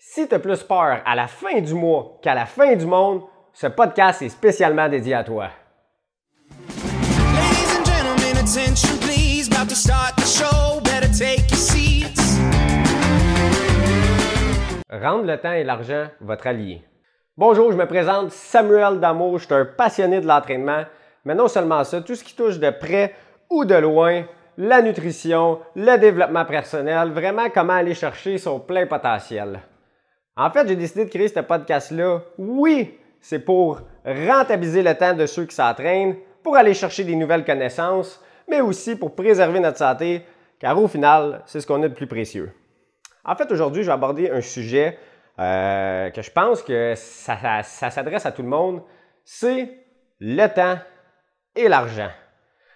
Si tu as plus peur à la fin du mois qu'à la fin du monde, ce podcast est spécialement dédié à toi. Rendre le temps et l'argent votre allié. Bonjour, je me présente Samuel Damour, je suis un passionné de l'entraînement, mais non seulement ça, tout ce qui touche de près ou de loin, la nutrition, le développement personnel, vraiment comment aller chercher son plein potentiel. En fait, j'ai décidé de créer ce podcast-là. Oui, c'est pour rentabiliser le temps de ceux qui s'entraînent, pour aller chercher des nouvelles connaissances, mais aussi pour préserver notre santé, car au final, c'est ce qu'on a de plus précieux. En fait, aujourd'hui, je vais aborder un sujet euh, que je pense que ça, s'adresse à tout le monde, c'est le temps et l'argent.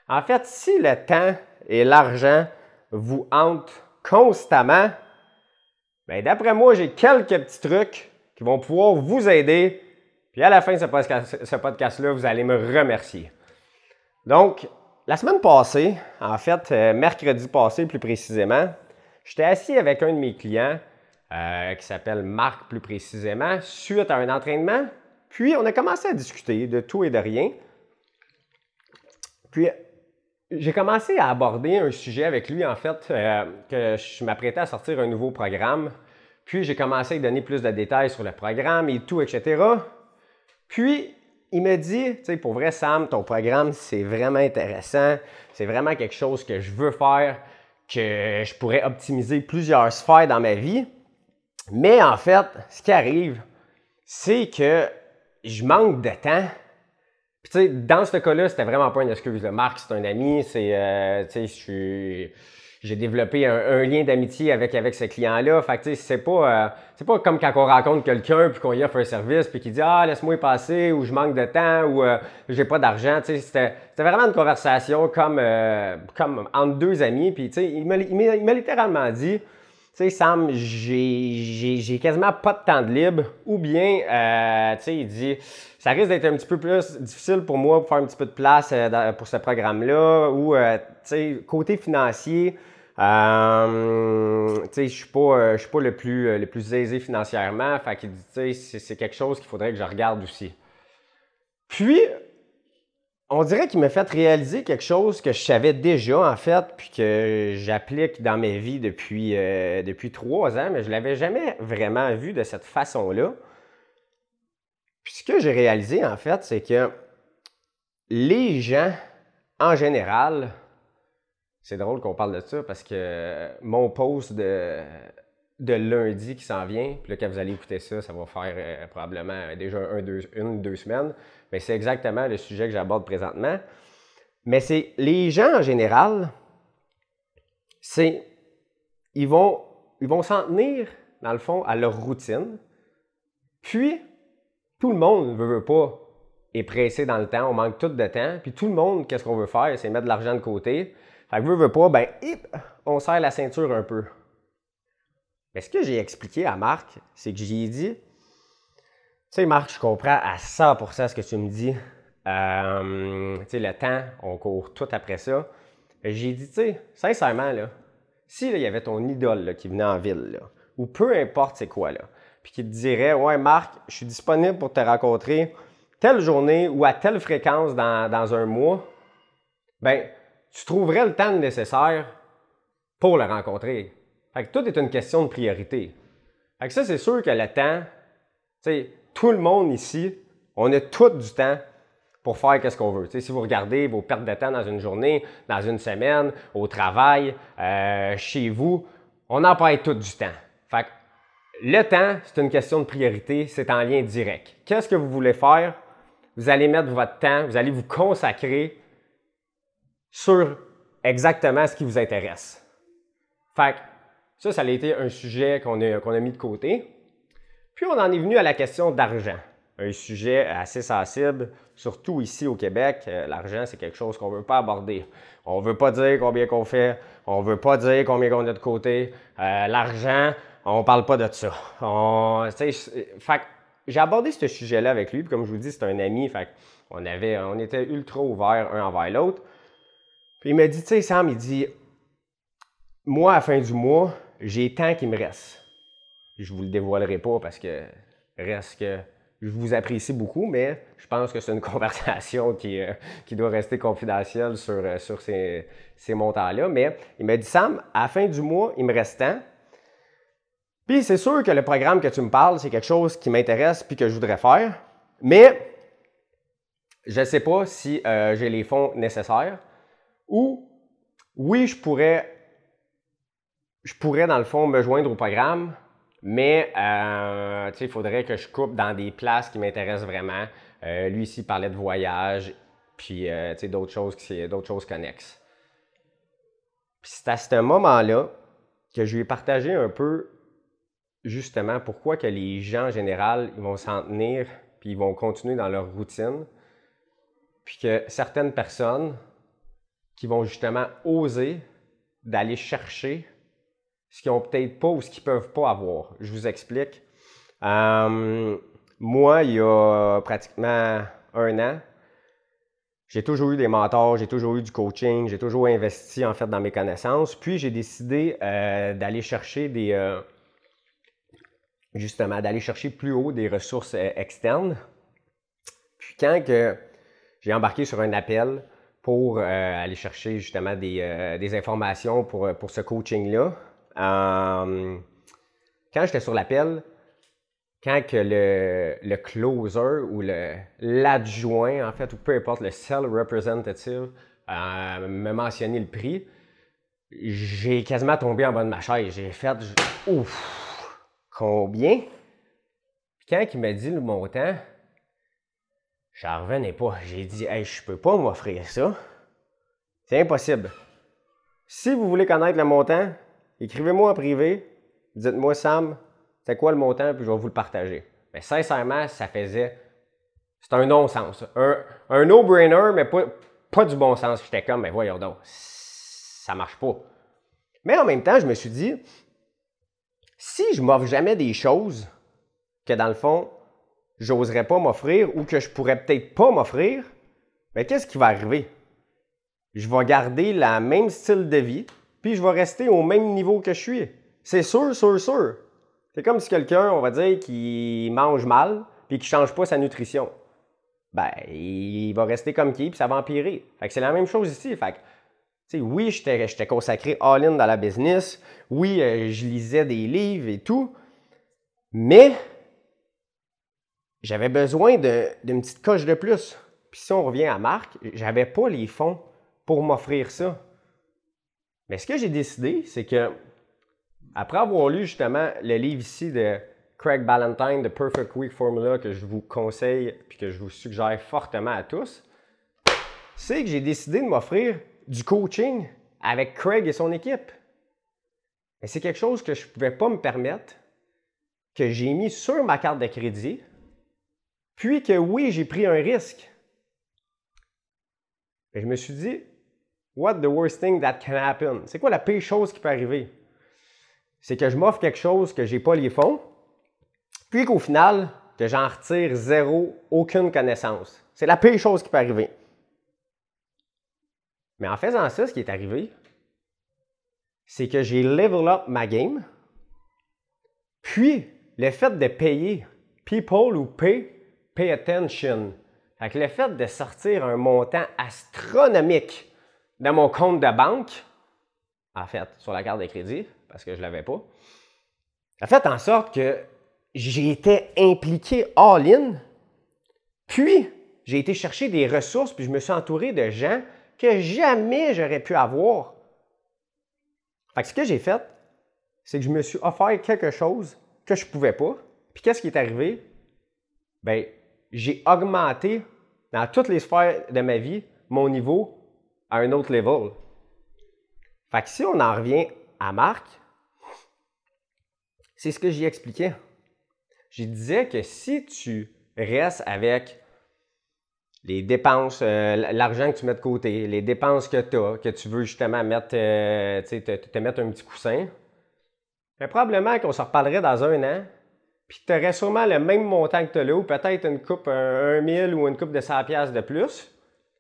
En fait, si le temps et l'argent vous hantent constamment, d'après moi, j'ai quelques petits trucs qui vont pouvoir vous aider. Puis à la fin de ce podcast-là, vous allez me remercier. Donc, la semaine passée, en fait, euh, mercredi passé plus précisément, j'étais assis avec un de mes clients euh, qui s'appelle Marc plus précisément, suite à un entraînement. Puis on a commencé à discuter de tout et de rien. Puis j'ai commencé à aborder un sujet avec lui, en fait, euh, que je m'apprêtais à sortir un nouveau programme. Puis j'ai commencé à lui donner plus de détails sur le programme et tout, etc. Puis il me dit, tu sais, pour vrai, Sam, ton programme, c'est vraiment intéressant. C'est vraiment quelque chose que je veux faire, que je pourrais optimiser plusieurs sphères dans ma vie. Mais en fait, ce qui arrive, c'est que je manque de temps. Puis tu sais, dans ce cas-là, c'était vraiment pas une excuse. Marc, c'est un ami, c'est, euh, tu sais, je suis- j'ai développé un, lien d'amitié avec, avec ce client-là. Fait que c'est pas, euh, c'est pas comme quand on rencontre quelqu'un puis qu'on y offre un service puis qu'il dit ah laisse-moi y passer ou je manque de temps ou euh, j'ai pas d'argent. C'était, c'était vraiment une conversation comme, euh, comme entre deux amis. Puis il m'a, il m'a- littéralement dit. Tu sais, Sam, j'ai, j'ai, j'ai quasiment pas de temps de libre. Ou bien, tu sais, il dit, ça risque d'être un petit peu plus difficile pour moi pour faire un petit peu de place pour ce programme-là. Ou, tu sais, côté financier, euh, je suis pas, euh, pas le plus, euh, le plus aisé financièrement. Fait qu'il dit, c'est, quelque chose qu'il faudrait que je regarde aussi. Puis, on dirait qu'il m'a fait réaliser quelque chose que je savais déjà, en fait, puis que j'applique dans ma vie depuis, depuis trois ans, mais je ne l'avais jamais vraiment vu de cette façon-là. Puis ce que j'ai réalisé, en fait, c'est que les gens, en général, c'est drôle qu'on parle de ça parce que mon post de, de lundi qui s'en vient, puis là, quand vous allez écouter ça, ça va faire euh, probablement déjà un, deux, une, deux semaines. Mais c'est exactement le sujet que j'aborde présentement. Mais c'est les gens en général, c'est ils vont ils vont s'en tenir dans le fond à leur routine. Puis tout le monde veut, veut pas est pressé dans le temps, on manque tout de temps, puis tout le monde qu'est-ce qu'on veut faire, c'est mettre de l'argent de côté. Fait que veut, veut pas, ben hip, on serre la ceinture un peu. Mais ce que j'ai expliqué à Marc, c'est que j'ai dit, tu sais, Marc, je comprends à 100% ce que tu me dis. Euh, tu sais, le temps, on court tout après ça. J'ai dit, tu sais, sincèrement, là, si il y avait ton idole qui venait en ville, ou peu importe c'est quoi, là, puis qui te dirait, ouais, Marc, je suis disponible pour te rencontrer telle journée ou à telle fréquence dans, dans un mois, ben, tu trouverais le temps nécessaire pour le rencontrer. Fait que tout est une question de priorité. Fait que ça, c'est sûr que le temps, tout le monde ici, on a tout du temps pour faire qu'est-ce qu'on veut. Si vous regardez vos pertes de temps dans une journée, dans une semaine, au travail, euh, chez vous, on en parle tout du temps. Fait que le temps, c'est une question de priorité, c'est en lien direct. Qu'est-ce que vous voulez faire? Vous allez mettre votre temps, vous allez vous consacrer sur exactement ce qui vous intéresse. Fait que ça, ça a été un sujet qu'on a, a mis de côté. Puis on en est venu à la question d'argent. Un sujet assez sensible, surtout ici au Québec. Euh, L'argent, c'est quelque chose qu'on ne veut pas aborder. On ne veut pas dire combien qu'on fait, on ne veut pas dire combien qu'on a de côté. Euh, L'argent, on ne parle pas de ça. On, fait j'ai abordé ce sujet-là avec lui, puis comme je vous dis, c'est un ami, fait on, avait, on était ultra ouverts un envers l'autre. Puis il m'a dit, tu sais, Sam, il dit, moi, à la fin du mois, j'ai tant qu'il me reste. je vous le dévoilerai pas parce que reste que je vous apprécie beaucoup, mais je pense que c'est une conversation qui, euh, qui doit rester confidentielle sur, euh, sur ces, ces montants-là. Mais il m'a dit, Sam, à la fin du mois, il me reste tant. Puis c'est sûr que le programme que tu me parles, c'est quelque chose qui m'intéresse puis que je voudrais faire. Mais je ne sais pas si euh, j'ai les fonds nécessaires. Ou oui, je pourrais, je pourrais dans le fond me joindre au programme, mais euh, il faudrait que je coupe dans des places qui m'intéressent vraiment. Euh, lui ici parlait de voyage, puis euh, d'autres choses, d'autres choses connexes. Puis c'est à ce moment-là que je lui ai partagé un peu justement pourquoi que les gens en général, ils vont s'en tenir, puis ils vont continuer dans leur routine, puis que certaines personnes qui vont justement oser d'aller chercher ce qu'ils n'ont peut-être pas ou ce qu'ils ne peuvent pas avoir. Je vous explique. Euh, moi, il y a pratiquement un an, j'ai toujours eu des mentors, j'ai toujours eu du coaching, j'ai toujours investi en fait dans mes connaissances. Puis j'ai décidé euh, d'aller chercher des euh, justement d'aller chercher plus haut des ressources externes. Puis quand que j'ai embarqué sur un appel pour aller chercher justement des, des informations pour, pour ce coaching-là, euh, quand j'étais sur l'appel, quand que le, le, closer ou l'adjoint, en fait, ou peu importe, le sell representative euh, me mentionnait le prix, j'ai quasiment tombé en bas de ma chaise. J'ai fait, ouf, combien? Puis quand il m'a dit le montant, j'en revenais pas. J'ai dit, hey, je peux pas m'offrir ça. C'est impossible. Si vous voulez connaître le montant, Écrivez-moi en privé, dites-moi Sam, c'est quoi le montant, puis je vais vous le partager. Mais sincèrement, ça faisait. C'est un non-sens. Un, un no-brainer, mais pas, pas du bon sens. J'étais comme, mais voyons donc, ça marche pas. Mais en même temps, je me suis dit, si je m'offre jamais des choses que dans le fond, j'oserais pas m'offrir ou que je pourrais peut-être pas m'offrir, mais qu'est-ce qui va arriver? Je vais garder le même style de vie, puis je vais rester au même niveau que je suis. C'est sûr, sûr, sûr. C'est comme si quelqu'un, on va dire, qui mange mal, puis qui ne change pas sa nutrition. Ben, il va rester comme qui, puis ça va empirer. Fait c'est la même chose ici. Fait que, oui, j'étais consacré all-in dans la business. Oui, euh, je lisais des livres et tout. Mais j'avais besoin d'une petite coche de plus. Puis si on revient à Marc, j'avais pas les fonds pour m'offrir ça. Mais ce que j'ai décidé, c'est que, après avoir lu justement le livre ici de Craig Ballantyne, The Perfect Week Formula, que je vous conseille et que je vous suggère fortement à tous, c'est que j'ai décidé de m'offrir du coaching avec Craig et son équipe. Et c'est quelque chose que je ne pouvais pas me permettre, que j'ai mis sur ma carte de crédit, puis que oui, j'ai pris un risque. Et je me suis dit, What the worst thing that can happen? C'est quoi la pire chose qui peut arriver? C'est que je m'offre quelque chose que je n'ai pas les fonds, puis qu'au final, que j'en retire zéro, aucune connaissance. C'est la pire chose qui peut arriver. Mais en faisant ça, ce qui est arrivé, c'est que j'ai level up ma game, puis le fait de payer, people who pay, pay attention. Fait le fait de sortir un montant astronomique dans mon compte de banque, en fait, sur la carte de crédit, parce que je ne l'avais pas, a fait en sorte que j'ai été impliqué all-in, puis j'ai été chercher des ressources, puis je me suis entouré de gens que jamais j'aurais pu avoir. Fait que ce que j'ai fait, c'est que je me suis offert quelque chose que je ne pouvais pas. Puis qu'est-ce qui est arrivé? Bien, j'ai augmenté dans toutes les sphères de ma vie mon niveau à un autre level. Fait que si on en revient à Marc, c'est ce que j'y expliquais. Je disais que si tu restes avec les dépenses, euh, l'argent que tu mets de côté, les dépenses que tu as, que tu veux justement mettre, euh, te, te, mettre un petit coussin, mais ben, probablement qu'on se reparlerait dans un an, puis tu aurais sûrement le même montant que tu as là, ou peut-être une coupe, un, un 1000 ou une coupe de 100$ de plus.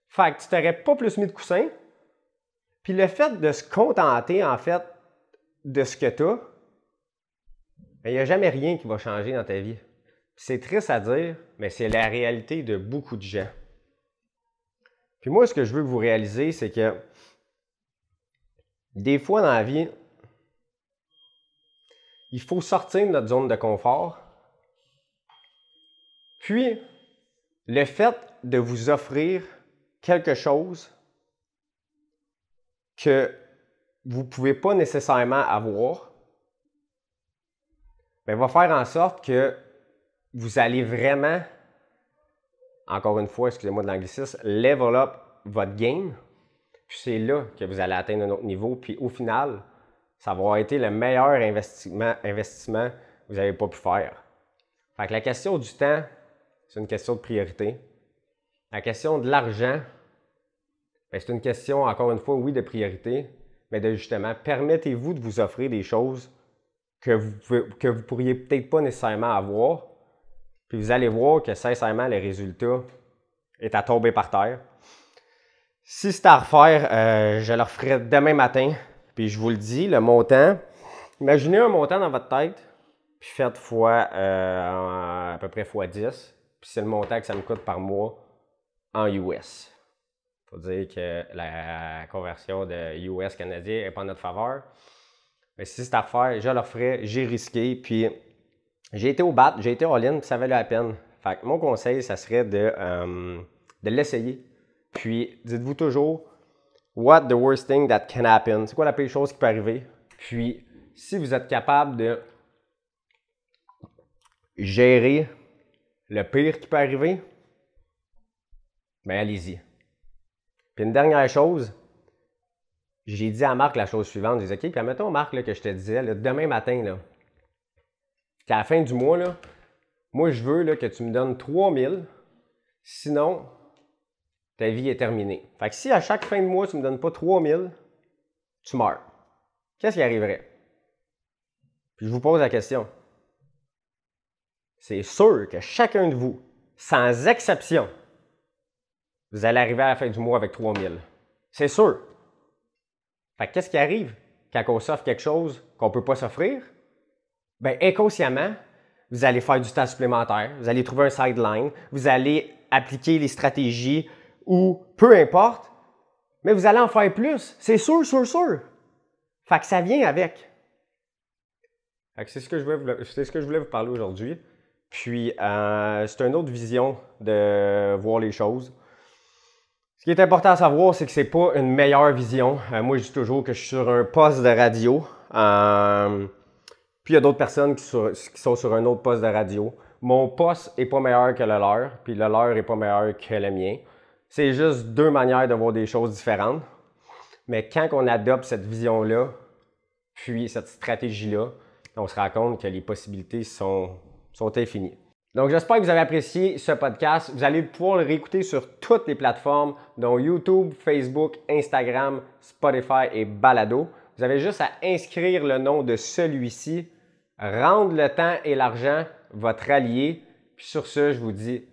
Fait que tu t'aurais pas plus mis de coussin. Puis le fait de se contenter, en fait, de ce que tu as, il n'y a jamais rien qui va changer dans ta vie. C'est triste à dire, mais c'est la réalité de beaucoup de gens. Puis moi, ce que je veux que vous réalisez, c'est que des fois dans la vie, il faut sortir de notre zone de confort. Puis, le fait de vous offrir quelque chose que vous ne pouvez pas nécessairement avoir, ben, va faire en sorte que vous allez vraiment, encore une fois, excusez-moi de l'anglicisme, level up votre game. Puis c'est là que vous allez atteindre un autre niveau. Puis au final, ça va avoir été le meilleur investissement, que vous n'avez pas pu faire. Fait que la question du temps, c'est une question de priorité. La question de l'argent, ben, c'est une question, encore une fois, oui, de priorité, mais de justement, permettez-vous de vous offrir des choses que vous ne vous pourriez peut-être pas nécessairement avoir. Puis vous allez voir que sincèrement, le résultat est à tomber par terre. Si c'est à refaire, euh, je le referai demain matin. Puis je vous le dis, le montant, imaginez un montant dans votre tête, puis faites fois euh, à peu près fois 10. Puis c'est le montant que ça me coûte par mois en US. Faut dire que la conversion de US canadien n'est pas en notre faveur. Mais si c'est à refaire, je le referai, j'ai risqué, puis j'ai été au bat, j'ai été en ligne, puis ça valait la peine. Fait que mon conseil, ça serait de, euh, de l'essayer. Puis dites-vous toujours, what the worst thing that can happen? C'est quoi la pire chose qui peut arriver? Puis si vous êtes capable de gérer le pire qui peut arriver, bien allez-y. Puis une dernière chose, j'ai dit à Marc la chose suivante. J'ai dit, OK, puis mettons, Marc, là, que je te disais, demain matin, là, qu'à la fin du mois, là, moi, je veux là, que tu me donnes 3000. Sinon, ta vie est terminée. Fait que si à chaque fin de mois, tu ne me donnes pas 3000, tu meurs. Qu'est-ce qui arriverait? Puis je vous pose la question. C'est sûr que chacun de vous, sans exception, vous allez arriver à la fin du mois avec 3000. C'est sûr. Fait qu'est-ce qui arrive quand on s'offre quelque chose qu'on ne peut pas s'offrir? Bien, inconsciemment, vous allez faire du temps supplémentaire, vous allez trouver un sideline, vous allez appliquer les stratégies ou peu importe, mais vous allez en faire plus. C'est sûr, sûr, sûr. Fait que ça vient avec. C'est ce, que je voulais, ce que je voulais vous parler aujourd'hui. Puis, euh, c'est une autre vision de voir les choses. Ce qui est important à savoir, c'est que c'est pas une meilleure vision. Euh, moi, je dis toujours que je suis sur un poste de radio. Euh, puis il y a d'autres personnes qui, sont sur un autre poste de radio. Mon poste est pas meilleur que le leur, puis le leur est pas meilleur que le mien. C'est juste deux manières de voir des choses différentes. Mais quand on adopte cette vision-là, puis cette stratégie-là, on se rend compte que les possibilités sont, sont infinies. Donc, j'espère que vous avez apprécié ce podcast. Vous allez pouvoir le réécouter sur toutes les plateformes, dont YouTube, Facebook, Instagram, Spotify et Balado. Vous avez juste à inscrire le nom de celui-ci, rendre le temps et l'argent votre allié. Puis sur ce, je vous dis